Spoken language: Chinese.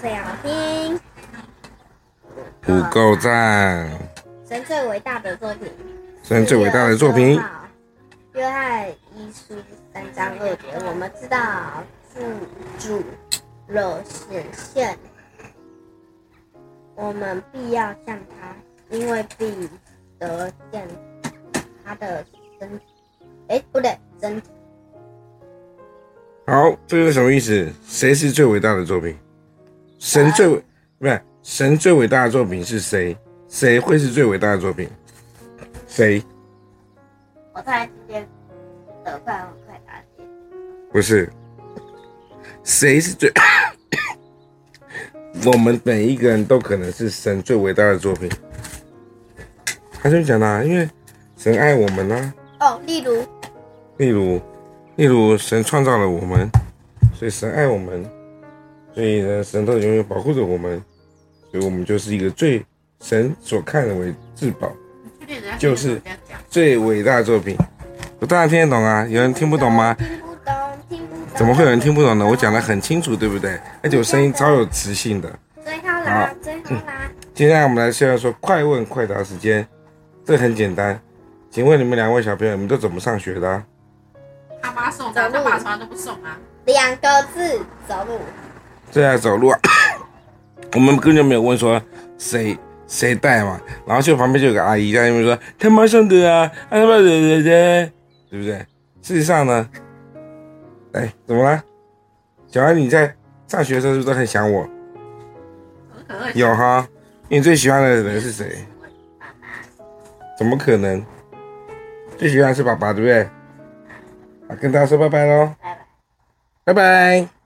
声也好听。不够赞。神最伟大的作品。神最伟大的作品。约翰一书三章二节，我们知道主主了显现，我们必要向他，因为必得见他的身体。哎，不对，真。好，这个是什么意思？谁是最伟大的作品？神最伟，不是神最伟大的作品是谁？谁会是最伟大的作品？谁？我猜今天得快问快答题。不是，谁是最？我们每一个人都可能是神最伟大的作品。他就讲啦，因为神爱我们呢、啊。哦，例如，例如，例如，神创造了我们，所以神爱我们，所以呢，神都永远保护着我们，所以我们就是一个最神所看为至宝。就是最伟大的作品，我当然听得懂啊，有人听不懂吗？听不懂，听不懂。怎么会有人听不懂呢？我讲得很清楚，对不对？而且我声音超有磁性的。最后啦，最后啦。接下来我们来现在说快问快答时间，这很简单。请问你们两位小朋友，你们都怎么上学的啊？他妈送的，他爸从来都不送啊。两个字，走路。正在，走路啊。我们根本就没有问说谁。谁带嘛？然后就旁边就有个阿姨在那边说：“他妈送的啊，他妈的的的，对不对？”事实上呢，哎，怎么了？小安，你在上学的时候是不是都很想我？有哈？你最喜欢的人是谁？怎么可能？最喜欢是爸爸，对不对？啊，跟大家说拜拜喽！拜拜，拜拜。